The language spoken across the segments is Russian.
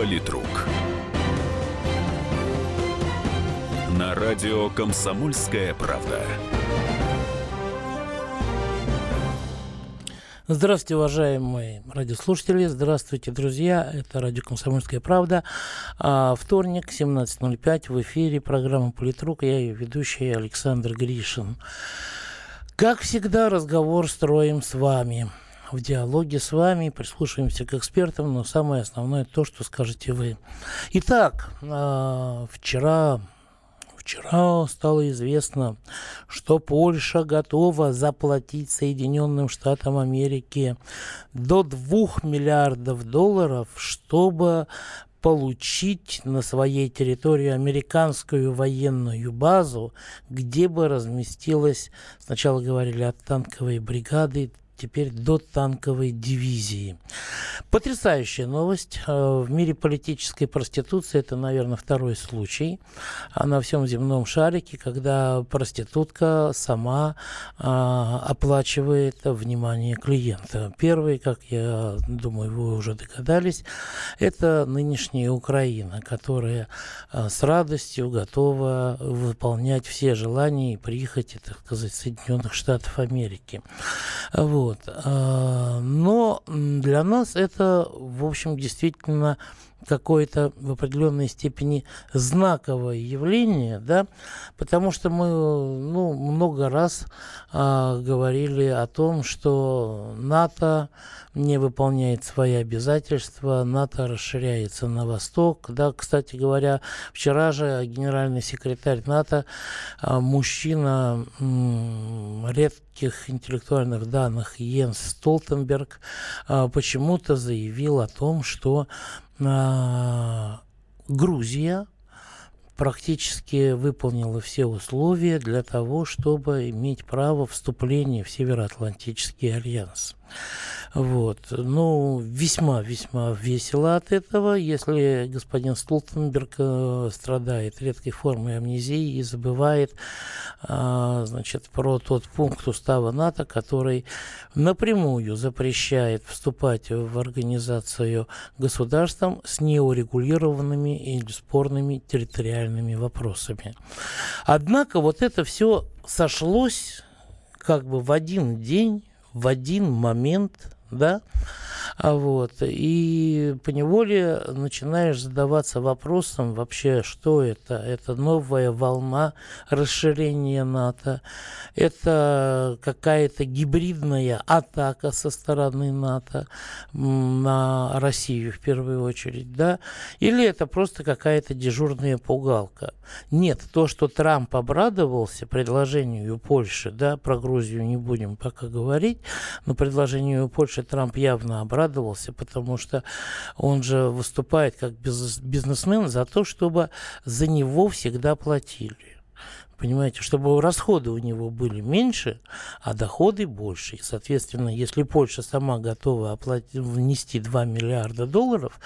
Политрук. На радио «Комсомольская правда». Здравствуйте, уважаемые радиослушатели. Здравствуйте, друзья. Это радио «Комсомольская правда». А, вторник, 17.05. В эфире программа «Политрук». Я ее ведущий Александр Гришин. Как всегда, разговор строим с вами. В диалоге с вами прислушиваемся к экспертам, но самое основное то, что скажете вы. Итак, а, вчера Вчера стало известно, что Польша готова заплатить Соединенным Штатам Америки до 2 миллиардов долларов, чтобы получить на своей территории американскую военную базу, где бы разместилась, сначала говорили от танковой бригады, теперь до танковой дивизии. Потрясающая новость. Э, в мире политической проституции это, наверное, второй случай на всем земном шарике, когда проститутка сама а, оплачивает внимание клиента. Первый, как я думаю, вы уже догадались, это нынешняя Украина, которая а, с радостью готова выполнять все желания и прихоти, так сказать, Соединенных Штатов Америки. Вот. А, но для нас это, в общем, действительно какое-то в определенной степени знаковое явление, да, потому что мы ну, много раз а, говорили о том, что НАТО не выполняет свои обязательства, НАТО расширяется на восток. Да, кстати говоря, вчера же генеральный секретарь НАТО, а, мужчина редких интеллектуальных данных Йенс Столтенберг, а, почему-то заявил о том, что Грузия практически выполнила все условия для того, чтобы иметь право вступления в Североатлантический альянс. Вот. Ну, весьма-весьма весело от этого, если господин Столтенберг э, страдает редкой формой амнезии и забывает э, значит, про тот пункт устава НАТО, который напрямую запрещает вступать в организацию государством с неурегулированными или спорными территориальными вопросами. Однако вот это все сошлось как бы в один день, в один момент да, а вот, и поневоле начинаешь задаваться вопросом вообще, что это? Это новая волна расширения НАТО, это какая-то гибридная атака со стороны НАТО на Россию в первую очередь, да, или это просто какая-то дежурная пугалка? Нет, то, что Трамп обрадовался предложению Польши, да, про Грузию не будем пока говорить, но предложению Польши Раньше Трамп явно обрадовался, потому что он же выступает как бизнесмен за то, чтобы за него всегда платили. Понимаете, чтобы расходы у него были меньше, а доходы больше. И, соответственно, если Польша сама готова оплатить, внести 2 миллиарда долларов,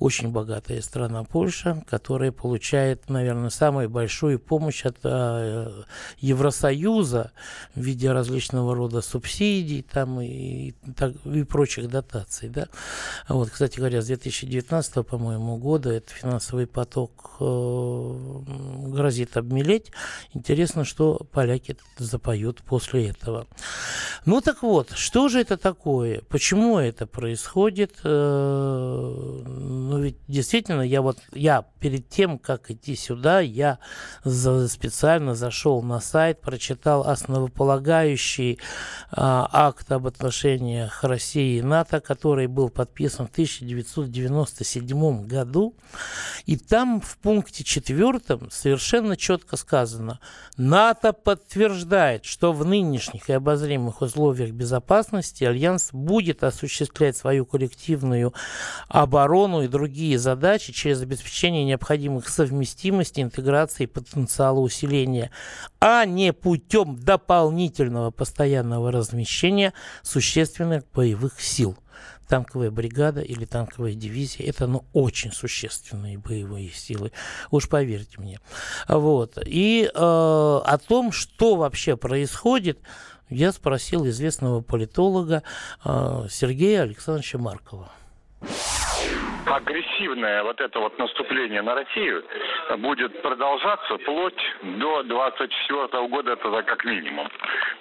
очень богатая страна Польша, которая получает, наверное, самую большую помощь от э, Евросоюза в виде различного рода субсидий там, и, так, и прочих дотаций. Да? Вот, кстати говоря, с 2019, по-моему, года этот финансовый поток э, грозит обмелеть, Интересно, что поляки запоют после этого. Ну так вот, что же это такое? Почему это происходит? Э, ну ведь действительно, я вот, я перед тем, как идти сюда, я специально зашел на сайт, прочитал основополагающий а, акт об отношениях России и НАТО, который был подписан в 1997 году. И там в пункте четвертом совершенно четко сказано, НАТО подтверждает, что в нынешних и обозримых условиях безопасности Альянс будет осуществлять свою коллективную оборону и другие задачи через обеспечение необходимых совместимости, интеграции и потенциала усиления, а не путем дополнительного постоянного размещения существенных боевых сил танковая бригада или танковая дивизия, это ну, очень существенные боевые силы, уж поверьте мне. Вот. И э, о том, что вообще происходит, я спросил известного политолога э, Сергея Александровича Маркова. агрессивное вот это вот наступление на Россию будет продолжаться вплоть до 24 года, это как минимум.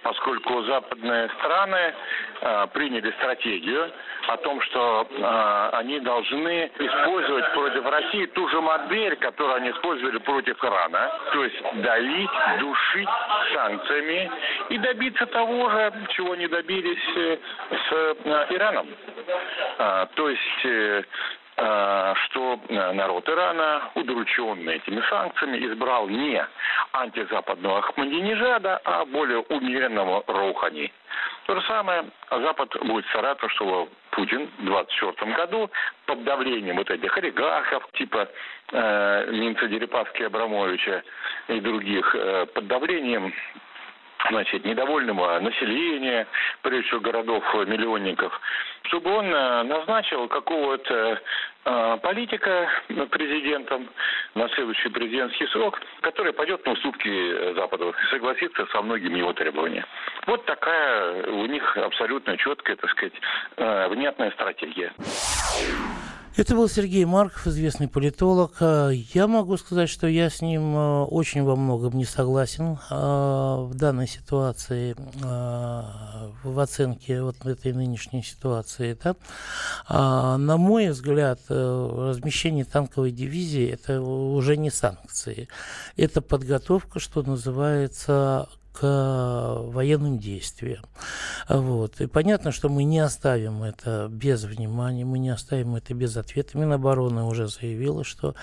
Поскольку западные страны э, приняли стратегию о том, что э, они должны использовать против России ту же модель, которую они использовали против Ирана. То есть давить, душить санкциями и добиться того же, чего не добились э, с э, Ираном. А, то есть э, а, что народ Ирана, удрученный этими санкциями, избрал не антизападного Ахмадинежада, а более умеренного Роухани. То же самое. Запад будет стараться, чтобы Путин в 2024 году под давлением вот этих олигархов типа э, Минца Дерипаски Абрамовича и других, э, под давлением значит, недовольного населения, прежде всего городов-миллионников, чтобы он э, назначил какого-то э, политика президентом на следующий президентский срок, который пойдет на уступки Западу и согласится со многими его требованиями. Вот такая у них абсолютно четкая, так сказать, э, внятная стратегия. Это был Сергей Марков, известный политолог. А, я могу сказать, что я с ним а, очень во многом не согласен а, в данной ситуации, в оценке вот этой нынешней ситуации. Да? На мой взгляд, э, размещение танковой дивизии – это уже не санкции. Это подготовка, что называется, к военным действиям. Вот. И понятно, что мы не оставим это без внимания, мы не оставим это без ответа. Минобороны уже заявила, что,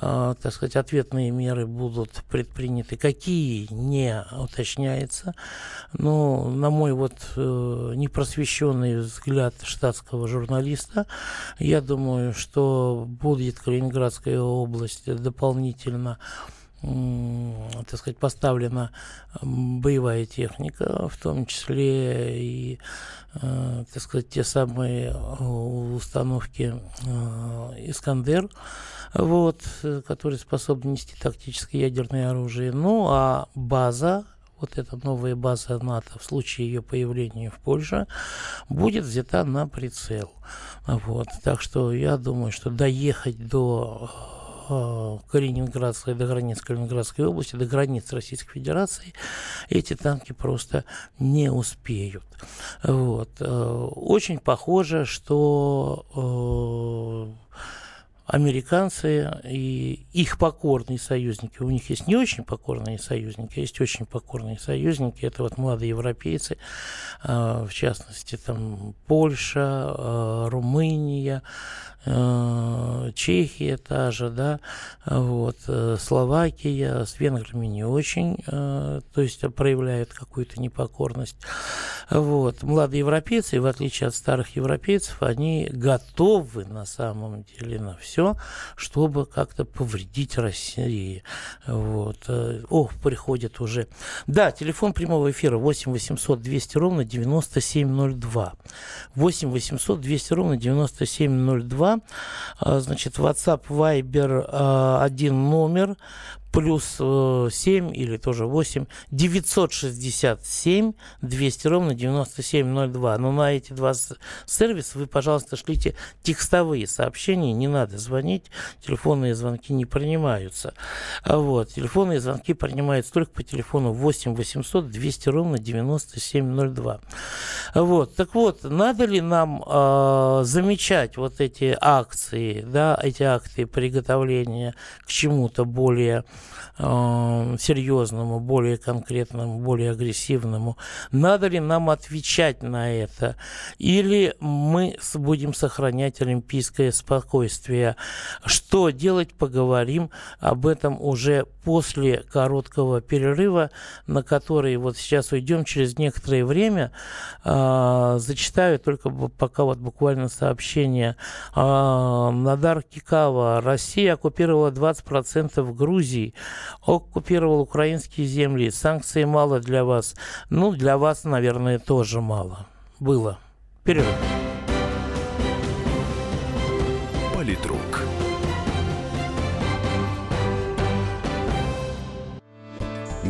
э, так сказать, ответные меры будут предприняты. Какие, не уточняется. Но, на мой вот э, непросвещенный взгляд штатского журналиста, я думаю, что будет Калининградская область дополнительно так сказать, поставлена боевая техника, в том числе и, э, так сказать, те самые э, установки э, «Искандер», вот, которые способны нести тактическое ядерное оружие. Ну, а база вот эта новая база НАТО в случае ее появления в Польше будет взята на прицел. Вот. Так что я думаю, что доехать до Калининградской, до границ Калининградской области, до границ Российской Федерации, эти танки просто не успеют. Вот. Э, очень похоже, что э, американцы и их покорные союзники. У них есть не очень покорные союзники, а есть очень покорные союзники. Это вот молодые европейцы, в частности, там Польша, Румыния, Э, Чехия та же, да, вот, э, Словакия, с венграми не очень, э, то есть проявляют какую-то непокорность. Вот. Молодые европейцы, в отличие от старых европейцев, они готовы на самом деле на все, чтобы как-то повредить России. Вот. Ох, приходит уже. Да, телефон прямого эфира 8 800 200 ровно 9702. 8 800 200 ровно 9702. А, значит, WhatsApp, Viber а, один номер плюс 7 э, или тоже 8, 967 200 ровно 9702. Но на эти два сервиса вы, пожалуйста, шлите текстовые сообщения, не надо звонить, телефонные звонки не принимаются. А вот, телефонные звонки принимаются только по телефону 8 800 200 ровно 9702. Вот, так вот, надо ли нам э, замечать вот эти акции, да, эти акты приготовления к чему-то более серьезному, более конкретному, более агрессивному. Надо ли нам отвечать на это? Или мы будем сохранять олимпийское спокойствие? Что делать, поговорим об этом уже после короткого перерыва, на который вот сейчас уйдем через некоторое время. Э, зачитаю только пока вот буквально сообщение. Э, Надар Кикава. Россия оккупировала 20% Грузии оккупировал украинские земли. Санкции мало для вас. Ну, для вас, наверное, тоже мало. Было. Перерыв.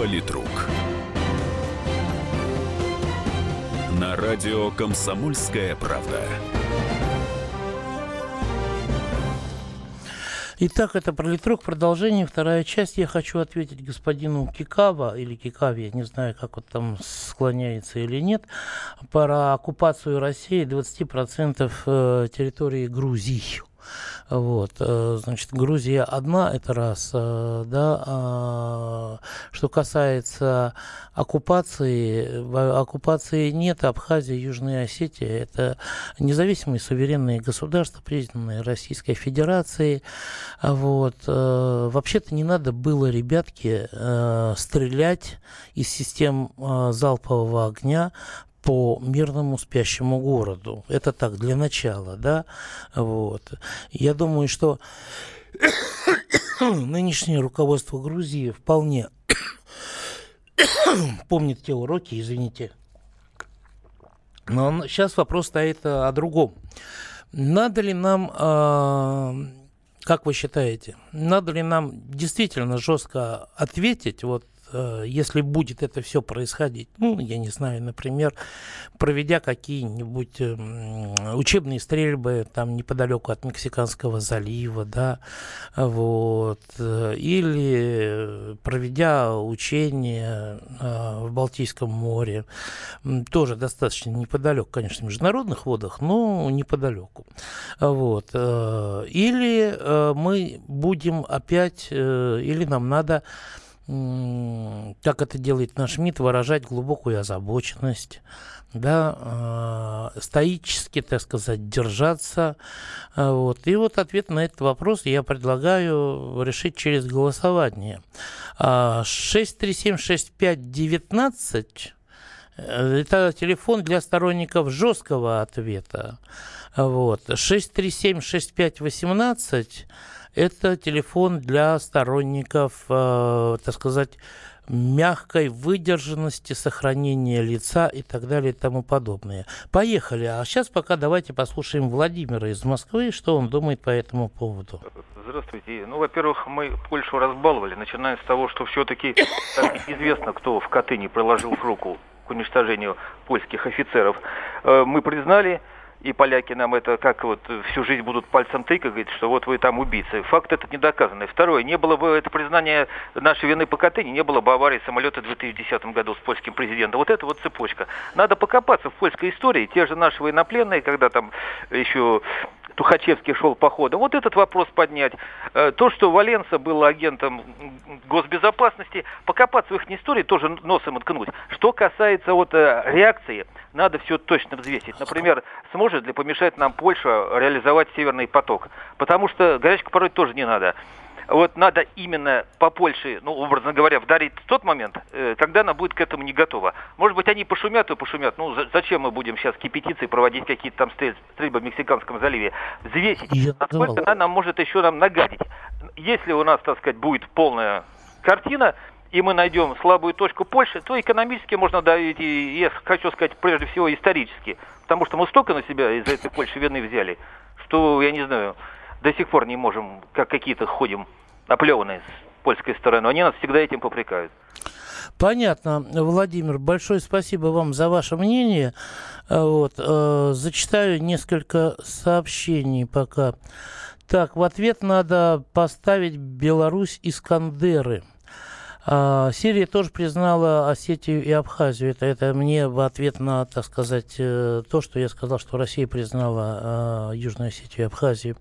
Политрук. На радио «Комсомольская правда». Итак, это пролитрук, продолжение, вторая часть. Я хочу ответить господину Кикава, или Кикаве, я не знаю, как он там склоняется или нет, про оккупацию России 20% э, территории Грузии. Вот, э, значит, Грузия одна, это раз, э, да. А, что касается оккупации, оккупации нет, Абхазия, Южная Осетия, это независимые суверенные государства, признанные Российской Федерацией. Вот. Э, вообще-то не надо было, ребятки, стрелять из систем залпового огня по мирному спящему городу. Это так, для начала, да. Вот. Я думаю, что нынешнее руководство Грузии вполне помнит те уроки, извините. Но сейчас вопрос стоит о другом. Надо ли нам, э, как вы считаете, надо ли нам действительно жестко ответить вот если будет это все происходить, ну, я не знаю, например, проведя какие-нибудь эм, учебные стрельбы там неподалеку от Мексиканского залива, да, вот, э, или проведя учения э, в Балтийском море, тоже достаточно неподалеку, конечно, в международных водах, но неподалеку, вот, или мы будем опять, или нам надо как это делает наш МИД, выражать глубокую озабоченность, да, э, стоически, так сказать, держаться. Э, вот. И вот ответ на этот вопрос я предлагаю решить через голосование. 6376519 э, это телефон для сторонников жесткого ответа. Вот. 6376518 это телефон для сторонников, э, так сказать, мягкой выдержанности, сохранения лица и так далее и тому подобное. Поехали. А сейчас пока давайте послушаем Владимира из Москвы, что он думает по этому поводу. Здравствуйте. Ну, во-первых, мы Польшу разбаловали, начиная с того, что все-таки известно, кто в Катыни приложил руку к уничтожению польских офицеров. Э, мы признали и поляки нам это как вот всю жизнь будут пальцем тыкать, говорит, что вот вы там убийцы. Факт этот не доказанный. Второе, не было бы это признание нашей вины по Катыни, не было бы аварии самолета в 2010 году с польским президентом. Вот это вот цепочка. Надо покопаться в польской истории. Те же наши военнопленные, когда там еще Тухачевский шел походом. Вот этот вопрос поднять. Э, то, что Валенса был агентом госбезопасности, покопаться в их истории, тоже носом откнуть. Что касается вот э, реакции, надо все точно взвесить. Например, сможет ли помешать нам Польша реализовать Северный поток? Потому что горячку порой тоже не надо вот надо именно по Польше, ну, образно говоря, вдарить в тот момент, э, когда она будет к этому не готова. Может быть, они пошумят и пошумят. Ну, зачем мы будем сейчас кипятиться и проводить какие-то там стрельбы в Мексиканском заливе? Взвесить, Я насколько она нам может еще нам нагадить. Если у нас, так сказать, будет полная картина, и мы найдем слабую точку Польши, то экономически можно давить, и я хочу сказать, прежде всего, исторически. Потому что мы столько на себя из этой Польши вины взяли, что, я не знаю, до сих пор не можем, как какие-то ходим оплеванные с польской стороны. Они нас всегда этим попрекают. Понятно. Владимир, большое спасибо вам за ваше мнение. Э, вот, э, зачитаю несколько сообщений пока. Так, в ответ надо поставить Беларусь Искандеры. А, Сирия тоже признала Осетию и Абхазию. Это, это мне в ответ на, так сказать, э, то, что я сказал, что Россия признала э, Южную Осетию и Абхазию.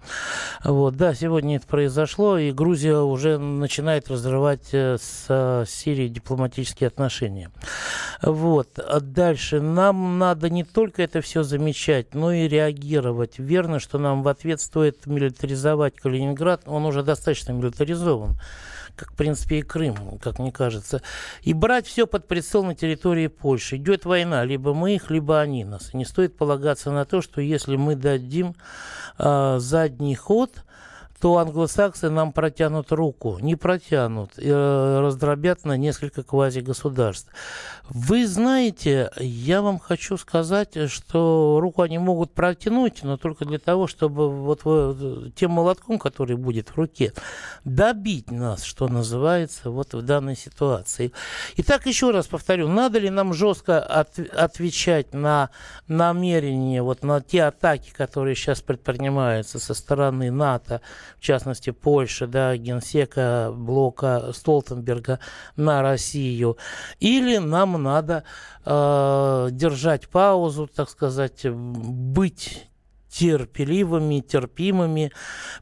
Вот, да, сегодня это произошло, и Грузия уже начинает разрывать э, с Сирией дипломатические отношения. Вот. А дальше. Нам надо не только это все замечать, но и реагировать. Верно, что нам в ответ стоит милитаризовать Калининград. Он уже достаточно милитаризован. Как, в принципе, и Крым, как мне кажется, и брать все под прицел на территории Польши. Идет война, либо мы их, либо они нас. Не стоит полагаться на то, что если мы дадим э, задний ход, то англосаксы нам протянут руку. Не протянут, э, раздробят на несколько квази-государств. Вы знаете, я вам хочу сказать, что руку они могут протянуть, но только для того, чтобы вот тем молотком, который будет в руке, добить нас, что называется, вот в данной ситуации. Итак, еще раз повторю, надо ли нам жестко от, отвечать на намерения, вот на те атаки, которые сейчас предпринимаются со стороны НАТО, в частности Польши, да, генсека блока Столтенберга на Россию, или нам надо э, держать паузу, так сказать, быть терпеливыми, терпимыми,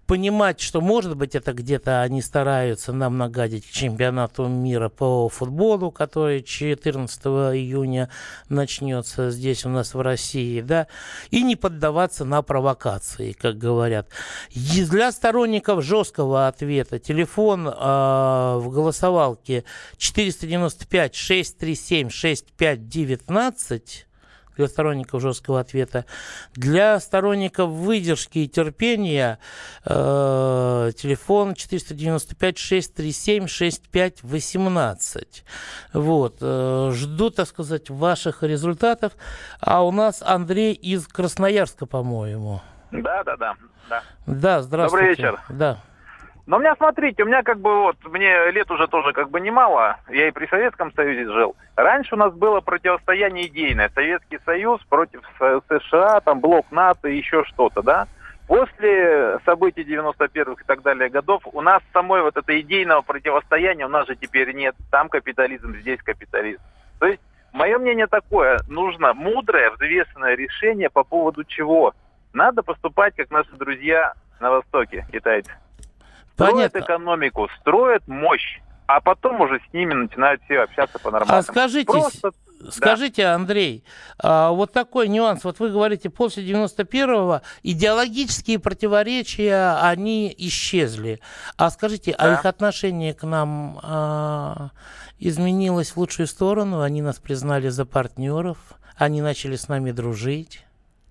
понимать, что, может быть, это где-то они стараются нам нагадить чемпионату мира по футболу, который 14 июня начнется здесь у нас в России, да, и не поддаваться на провокации, как говорят. И для сторонников жесткого ответа телефон э, в голосовалке 495 637 6519 для сторонников жесткого ответа. Для сторонников выдержки и терпения э, телефон 495-637-6518. Вот. Э, жду, так сказать, ваших результатов. А у нас Андрей из Красноярска, по-моему. Да, да, да. Да, да здравствуйте. Добрый вечер. Да. Но у меня, смотрите, у меня как бы вот, мне лет уже тоже как бы немало, я и при Советском Союзе жил. Раньше у нас было противостояние идейное, Советский Союз против США, там блок НАТО и еще что-то, да. После событий 91-х и так далее годов у нас самой вот это идейного противостояния у нас же теперь нет. Там капитализм, здесь капитализм. То есть, мое мнение такое, нужно мудрое, взвешенное решение по поводу чего. Надо поступать, как наши друзья на Востоке, китайцы. Строят Понятно. экономику, строят мощь, а потом уже с ними начинают все общаться по-нормальному. А скажите, Просто... Скажите, да. Андрей, а, вот такой нюанс. Вот вы говорите, после 91-го идеологические противоречия, они исчезли. А скажите, а да. а их отношение к нам а, изменилось в лучшую сторону? Они нас признали за партнеров? Они начали с нами дружить?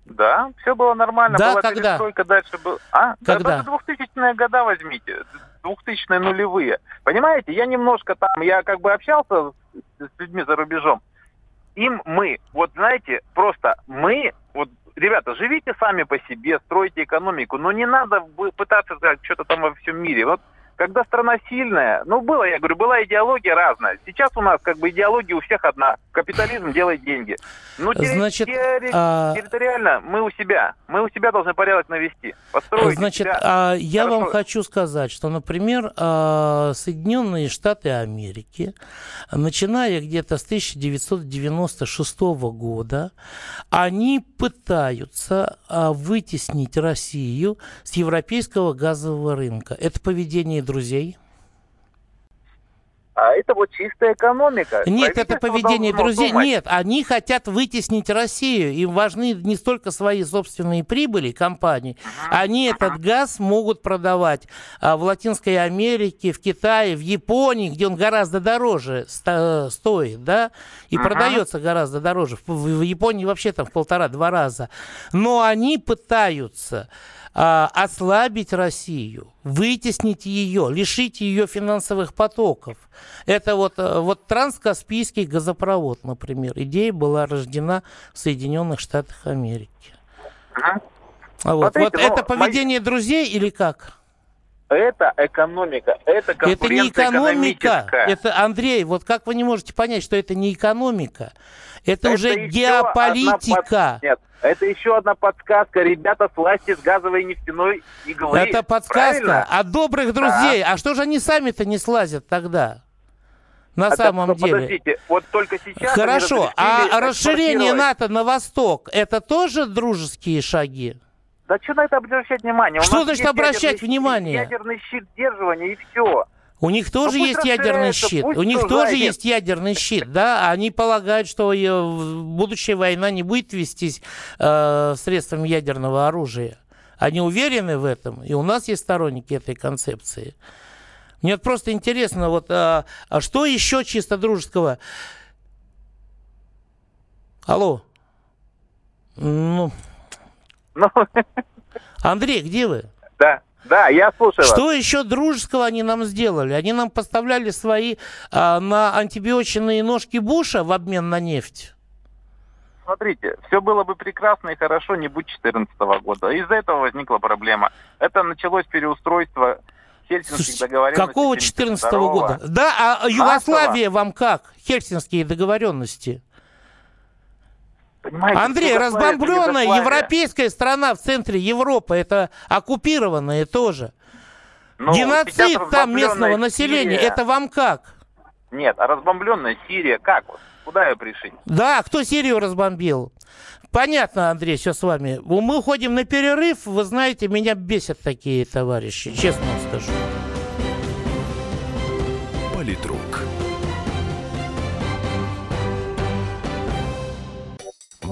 Да, все было нормально. Да, Была когда? перестройка, дальше был... А? Когда? Да, 2000-е года возьмите. 2000-е нулевые. Понимаете, я немножко там, я как бы общался с, людьми за рубежом. Им мы, вот знаете, просто мы, вот ребята, живите сами по себе, стройте экономику, но не надо пытаться сказать что-то там во всем мире. Вот когда страна сильная, ну, было, я говорю, была идеология разная. Сейчас у нас как бы идеология у всех одна. Капитализм делает деньги. Ну, Значит, терри- а... территориально мы у себя. Мы у себя должны порядок навести. Построить Значит, себя. А, я Хорошо. вам хочу сказать, что, например, а, Соединенные Штаты Америки, начиная где-то с 1996 года, они пытаются а, вытеснить Россию с европейского газового рынка. Это поведение друзей? А это вот чистая экономика. Нет, это поведение друзей. Думать. Нет, они хотят вытеснить Россию. Им важны не столько свои собственные прибыли компаний. Они этот газ могут продавать а, в Латинской Америке, в Китае, в Японии, где он гораздо дороже сто стоит, да, и продается гораздо дороже. В Японии вообще там в полтора-два раза. Но они пытаются а, ослабить Россию, вытеснить ее, лишить ее финансовых потоков. Это вот, э, вот транскаспийский газопровод, например. Идея была рождена в Соединенных Штатах Америки. Ага. Вот, Смотрите, вот ну, это поведение мои... друзей или как? Это экономика, это Это не экономика. Это, Андрей, вот как вы не можете понять, что это не экономика? Это, это уже геополитика. Под... Нет, это еще одна подсказка. Ребята, сласти с газовой нефтяной иглы. Это подсказка Правильно? от добрых друзей. Да. А что же они сами-то не слазят тогда? На а самом так, деле. Подождите, вот только сейчас. Хорошо, а расширение НАТО на восток это тоже дружеские шаги? Да что на это обращать внимание? Что значит обращать внимание? Ядерный щит сдерживания и все. У них тоже ну, есть ядерный щит. У них тоже есть ядерный щит, да. Они полагают, что будущая война не будет вестись э, средствами ядерного оружия. Они уверены в этом, и у нас есть сторонники этой концепции. Мне просто интересно, вот а, а что еще чисто дружеского? Алло. Ну. ну. Андрей, где вы? Да. Да, я слушаю Что вас. еще дружеского они нам сделали? Они нам поставляли свои а, на антибиотичные ножки Буша в обмен на нефть. Смотрите, все было бы прекрасно и хорошо, не будь 2014 года. Из-за этого возникла проблема. Это началось переустройство Хельсинских договоренностей. Какого 2014 года? Да, а Югославия вам как? Хельсинские договоренности. Понимаете, Андрей, разбомбленная европейская страна в центре Европы, это оккупированная тоже. Ну, Геноцид там местного населения, это вам как? Нет, а разбомбленная Сирия как? Куда ее пришить? Да, кто Сирию разбомбил? Понятно, Андрей, все с вами. Мы уходим на перерыв. Вы знаете, меня бесят такие товарищи, честно вам скажу. Политрук.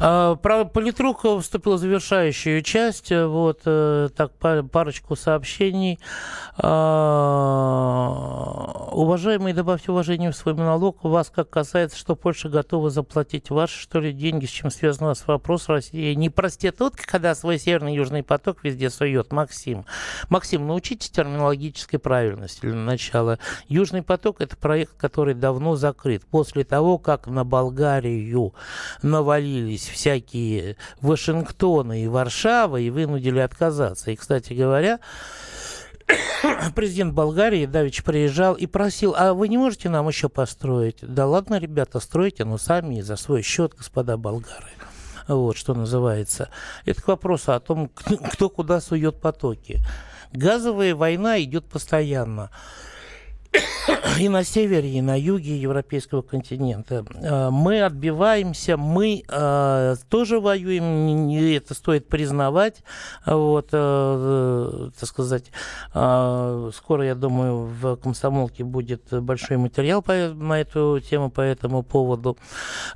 Про политрук вступила завершающую часть. Вот э, так парочку сообщений. А, уважаемые, добавьте уважение в свой монолог. Вас как касается, что Польша готова заплатить ваши, что ли, деньги, с чем связан у вас вопрос России. Не проститутка, когда свой северный южный поток везде сует. Максим. Максим, научитесь терминологической правильности для начала. Южный поток – это проект, который давно закрыт. После того, как на Болгарию навалились всякие Вашингтоны и Варшава и вынудили отказаться. И, кстати говоря, президент Болгарии Давич приезжал и просил, а вы не можете нам еще построить? Да ладно, ребята, стройте, но сами за свой счет, господа болгары. Вот, что называется. Это к вопросу о том, кто куда сует потоки. Газовая война идет постоянно и на севере, и на юге европейского континента. А, мы отбиваемся, мы э, тоже воюем, это стоит признавать. Вот, э, так сказать, э, скоро, я думаю, в комсомолке будет большой материал по, на эту тему, по этому поводу.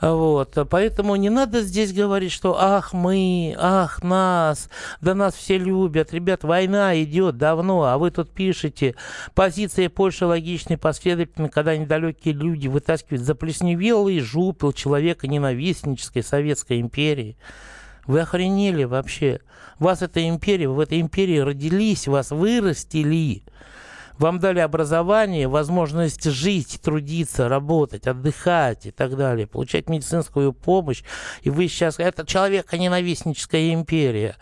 Вот, поэтому не надо здесь говорить, что ах, мы, ах, нас, да нас все любят. Ребят, война идет давно, а вы тут пишете, позиция Польши логично и последовательно, когда недалекие люди вытаскивают заплесневелый жупел человека ненавистнической Советской империи. Вы охренели вообще. Вас эта империя, вы в этой империи родились, вас вырастили. Вам дали образование, возможность жить, трудиться, работать, отдыхать и так далее, получать медицинскую помощь. И вы сейчас... Это человека-ненавистническая империя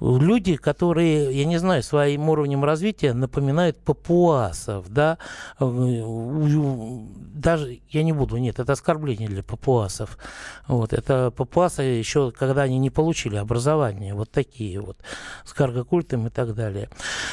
люди, которые, я не знаю, своим уровнем развития напоминают папуасов, да, даже, я не буду, нет, это оскорбление для папуасов, вот, это папуасы еще, когда они не получили образование, вот такие вот, с каргокультом и так далее.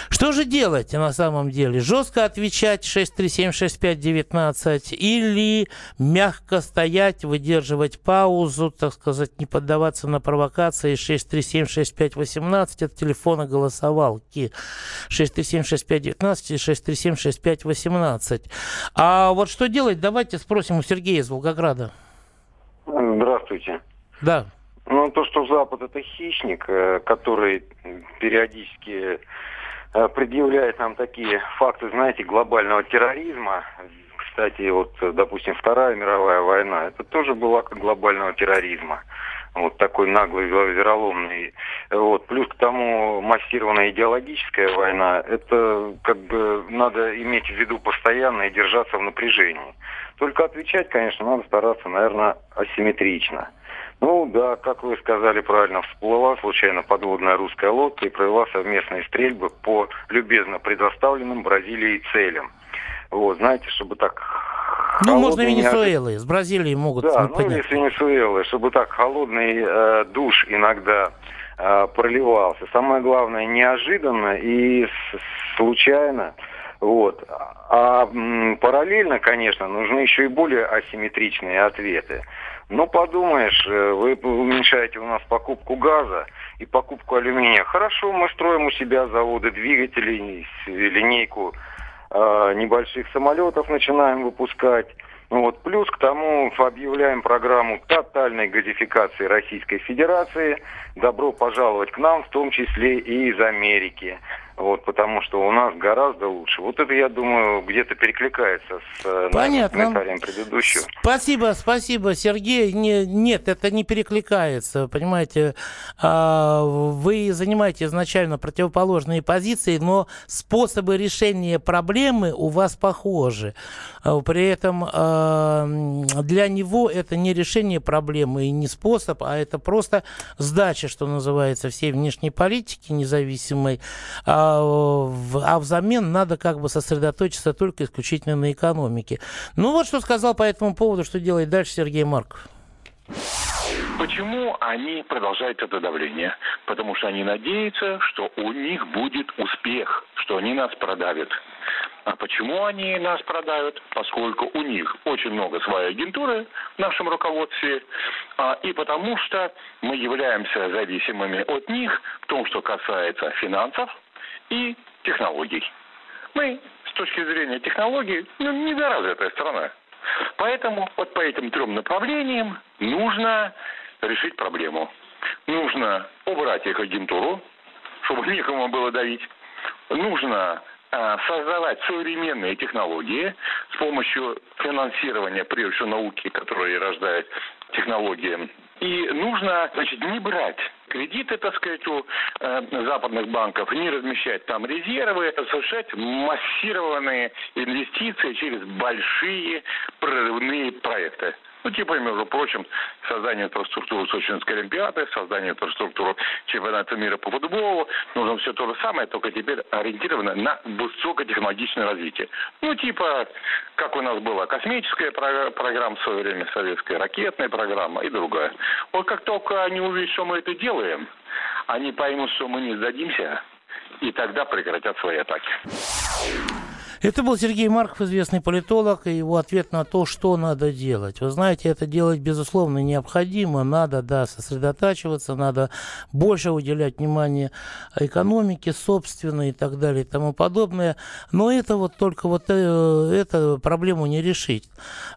Что же делать на самом деле? Жестко отвечать 6376519 или мягко стоять, выдерживать паузу, так сказать, не поддаваться на провокации 6376518 637-6518, это телефоны голосовалки. 637-6519 и 637-6518. А вот что делать, давайте спросим у Сергея из Волгограда. Здравствуйте. Да. Ну, то, что Запад это хищник, э, который периодически э, предъявляет нам такие факты, знаете, глобального терроризма. Кстати, вот, допустим, Вторая мировая война, это тоже была глобального терроризма вот такой наглый, вероломный. Вот. Плюс к тому массированная идеологическая война, это как бы надо иметь в виду постоянно и держаться в напряжении. Только отвечать, конечно, надо стараться, наверное, асимметрично. Ну да, как вы сказали правильно, всплыла случайно подводная русская лодка и провела совместные стрельбы по любезно предоставленным Бразилией целям. Вот, знаете, чтобы так ну, можно Венесуэлы. Неожид... С Бразилией могут Да, ну, или с Венесуэлы, чтобы так холодный э, душ иногда э, проливался. Самое главное, неожиданно и случайно. Вот. А м, параллельно, конечно, нужны еще и более асимметричные ответы. Ну, подумаешь, э, вы уменьшаете у нас покупку газа и покупку алюминия. Хорошо, мы строим у себя заводы двигателей, линейку э, небольших самолетов начинаем выпускать. Ну вот. Плюс к тому объявляем программу тотальной газификации Российской Федерации. Добро пожаловать к нам, в том числе и из Америки вот, потому что у нас гораздо лучше. Вот это, я думаю, где-то перекликается с э, Понятно. комментарием предыдущим. Спасибо, спасибо, Сергей. Не, нет, это не перекликается, понимаете. А, вы занимаете изначально противоположные позиции, но способы решения проблемы у вас похожи. А, при этом а, для него это не решение проблемы и не способ, а это просто сдача, что называется, всей внешней политики независимой. А, а взамен надо как бы сосредоточиться только исключительно на экономике. Ну вот что сказал по этому поводу, что делает дальше Сергей Марков. Почему они продолжают это давление? Потому что они надеются, что у них будет успех, что они нас продавят. А почему они нас продают? Поскольку у них очень много своей агентуры в нашем руководстве, а, и потому что мы являемся зависимыми от них в том, что касается финансов, и технологий. Мы с точки зрения технологий ну, недоразвитая страна. Поэтому вот по этим трем направлениям нужно решить проблему. Нужно убрать их агентуру, чтобы некому было давить. Нужно э, создавать современные технологии с помощью финансирования, прежде всего, науки, которые рождают технологии. И нужно, значит, не брать кредиты, так сказать, у э, западных банков, не размещать там резервы, совершать массированные инвестиции через большие прорывные проекты. Ну, типа, между прочим, создание инфраструктуры Сочинской Олимпиады, создание инфраструктуры чемпионата мира по футболу. Нужно все то же самое, только теперь ориентировано на высокотехнологичное развитие. Ну, типа, как у нас была космическая программа в свое время, советская ракетная программа и другая. Вот как только они увидят, что мы это делаем, они поймут, что мы не сдадимся, и тогда прекратят свои атаки. Это был Сергей Марков, известный политолог, и его ответ на то, что надо делать. Вы знаете, это делать, безусловно, необходимо. Надо, да, сосредотачиваться, надо больше уделять внимание экономике собственной и так далее и тому подобное. Но это вот только вот э, эту проблему не решить.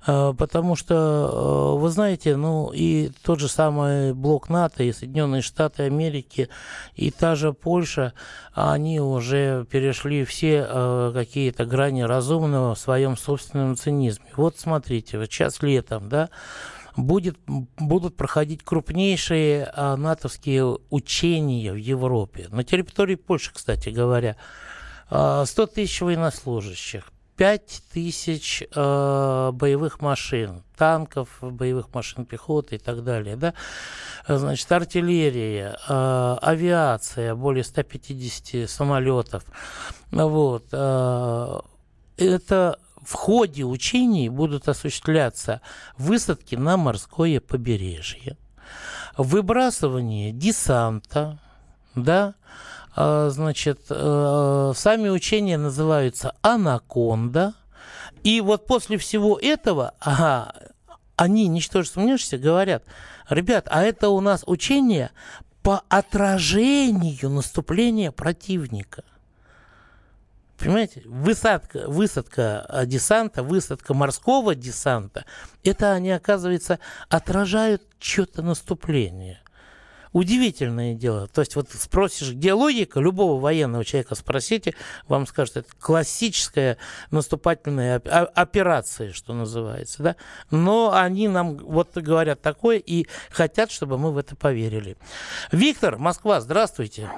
Э, потому что, э, вы знаете, ну и тот же самый блок НАТО, и Соединенные Штаты Америки, и та же Польша, они уже перешли все какие-то грани разумного в своем собственном цинизме. Вот смотрите, вот сейчас летом, да, будет, будут проходить крупнейшие а, натовские учения в Европе. На территории Польши, кстати говоря. 100 а, тысяч военнослужащих, 5 тысяч э, боевых машин, танков, боевых машин пехоты и так далее. Да? Значит, артиллерия, э, авиация, более 150 самолетов. Вот. Э, это в ходе учений будут осуществляться высадки на морское побережье, выбрасывание десанта, да, значит, э, сами учения называются «Анаконда». И вот после всего этого ага, они, ничтоже сомневшиеся, говорят, ребят, а это у нас учение по отражению наступления противника. Понимаете, высадка, высадка а, десанта, высадка морского десанта, это они, оказывается, отражают что-то наступление удивительное дело. То есть вот спросишь, где логика, любого военного человека спросите, вам скажут, это классическая наступательная операция, что называется. Да? Но они нам вот говорят такое и хотят, чтобы мы в это поверили. Виктор, Москва, здравствуйте.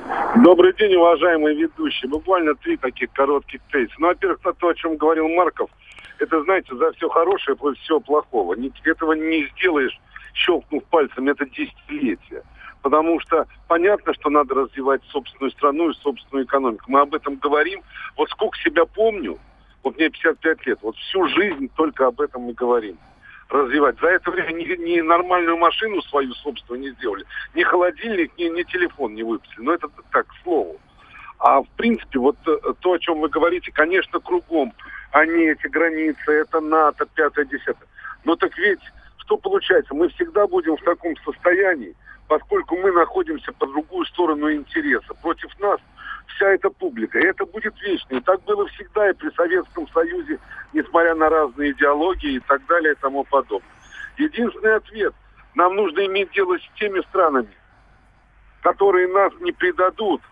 Добрый день, уважаемые ведущие. Буквально три таких коротких тезиса. Ну, во-первых, то, о чем говорил Марков, это, знаете, за все хорошее против всего плохого. Этого не сделаешь, щелкнув пальцем, это десятилетия потому что понятно, что надо развивать собственную страну и собственную экономику. Мы об этом говорим. Вот сколько себя помню, вот мне 55 лет, вот всю жизнь только об этом мы говорим. развивать. За это время ни, ни нормальную машину свою собственную не сделали, ни холодильник, ни, ни телефон не выпустили. Но это так, к слову. А в принципе, вот э, то, о чем вы говорите, конечно, кругом они эти границы, это НАТО, пятое, десятое. Но так ведь что получается? Мы всегда будем в таком состоянии, поскольку мы находимся по другую сторону интереса. Против нас вся эта публика. И это будет вечно. И так было всегда и при Советском Союзе, несмотря на разные идеологии и так далее и тому подобное. Единственный ответ. Нам нужно иметь дело с теми странами, которые нас не предадут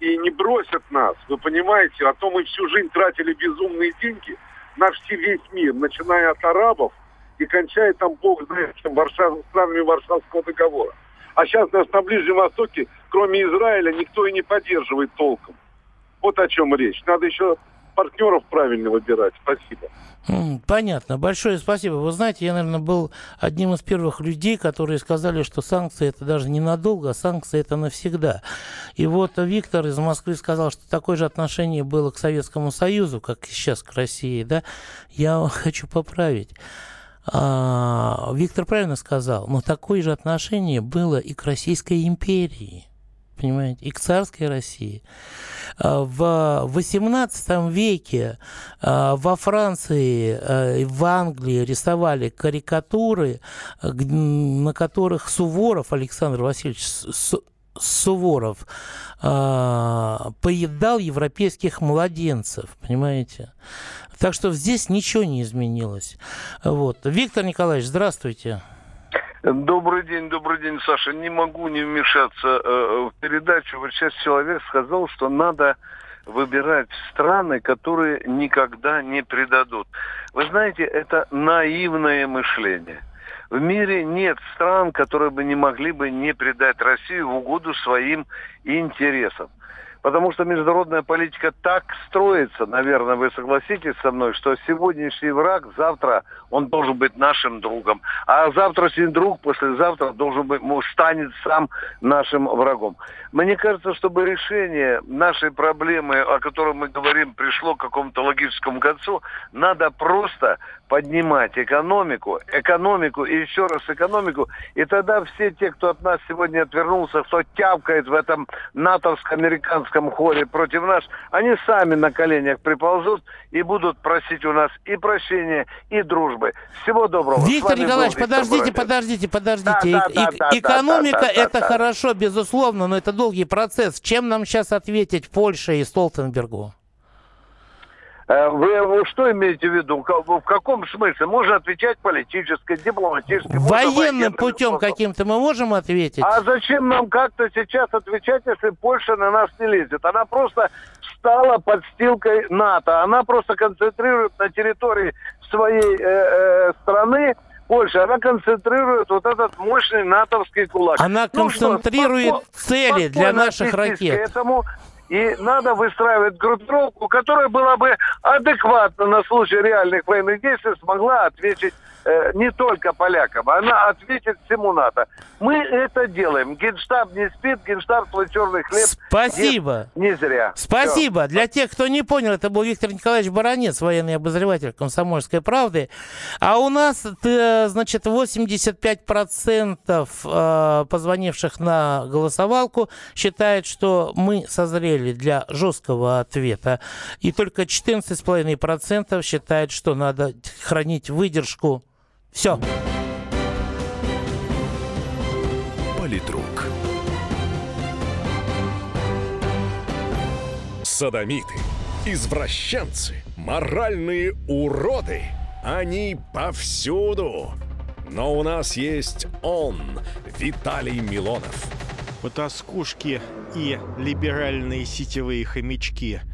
и не бросят нас. Вы понимаете, а то мы всю жизнь тратили безумные деньги на все весь мир, начиная от арабов и кончая там, бог знает, чем, Варшав, странами Варшавского договора. А сейчас нас на Ближнем Востоке, кроме Израиля, никто и не поддерживает толком. Вот о чем речь. Надо еще партнеров правильно выбирать. Спасибо. Понятно. Большое спасибо. Вы знаете, я, наверное, был одним из первых людей, которые сказали, что санкции это даже ненадолго, а санкции это навсегда. И вот Виктор из Москвы сказал, что такое же отношение было к Советскому Союзу, как сейчас к России. Да? Я хочу поправить. А, Виктор правильно сказал, но такое же отношение было и к Российской империи, понимаете, и к царской России. А, в XVIII веке а, во Франции в Англии рисовали карикатуры, на которых Суворов, Александр Васильевич Суворов, поедал европейских младенцев, понимаете? Так что здесь ничего не изменилось. Вот. Виктор Николаевич, здравствуйте. Добрый день, добрый день, Саша. Не могу не вмешаться э, в передачу. Вот сейчас человек сказал, что надо выбирать страны, которые никогда не предадут. Вы знаете, это наивное мышление. В мире нет стран, которые бы не могли бы не предать Россию в угоду своим интересам. Потому что международная политика так строится, наверное, вы согласитесь со мной, что сегодняшний враг завтра он должен быть нашим другом. А завтрашний друг послезавтра должен быть, станет сам нашим врагом. Мне кажется, чтобы решение нашей проблемы, о которой мы говорим, пришло к какому-то логическому концу, надо просто поднимать экономику, экономику и еще раз экономику, и тогда все те, кто от нас сегодня отвернулся, кто тявкает в этом натовско-американском хоре против нас, они сами на коленях приползут и будут просить у нас и прощения, и дружбы. Всего доброго. Виктор Николаевич, подождите, подождите, подождите. Да, да, да, экономика да, да, это да, хорошо, безусловно, но это долгий процесс. Чем нам сейчас ответить Польше и Столтенбергу? Э, вы, что имеете в виду? В каком смысле? Можно отвечать политически, дипломатически. Военным путем каким-то мы можем ответить? А зачем нам как-то сейчас отвечать, если Польша на нас не лезет? Она просто стала подстилкой НАТО. Она просто концентрирует на территории своей э, э, страны Польша, она концентрирует вот этот мощный натовский кулак. Она ну, концентрирует что, цели для наших ракет. Этому и надо выстраивать группировку, которая была бы адекватно на случай реальных военных действий смогла ответить э, не только полякам, она ответит всему НАТО. Мы это делаем. Генштаб не спит, Генштаб свой черный хлеб Спасибо. Не зря. Спасибо. Все. Для тех, кто не понял, это был Виктор Николаевич Баранец, военный обозреватель «Комсомольской правды». А у нас, значит, 85% э, позвонивших на голосовалку считают, что мы созрели для жесткого ответа. И только 14,5% считают, что надо хранить выдержку все. Политрук. Садомиты, извращенцы, моральные уроды. Они повсюду. Но у нас есть он, Виталий Милонов. Потаскушки и либеральные сетевые хомячки –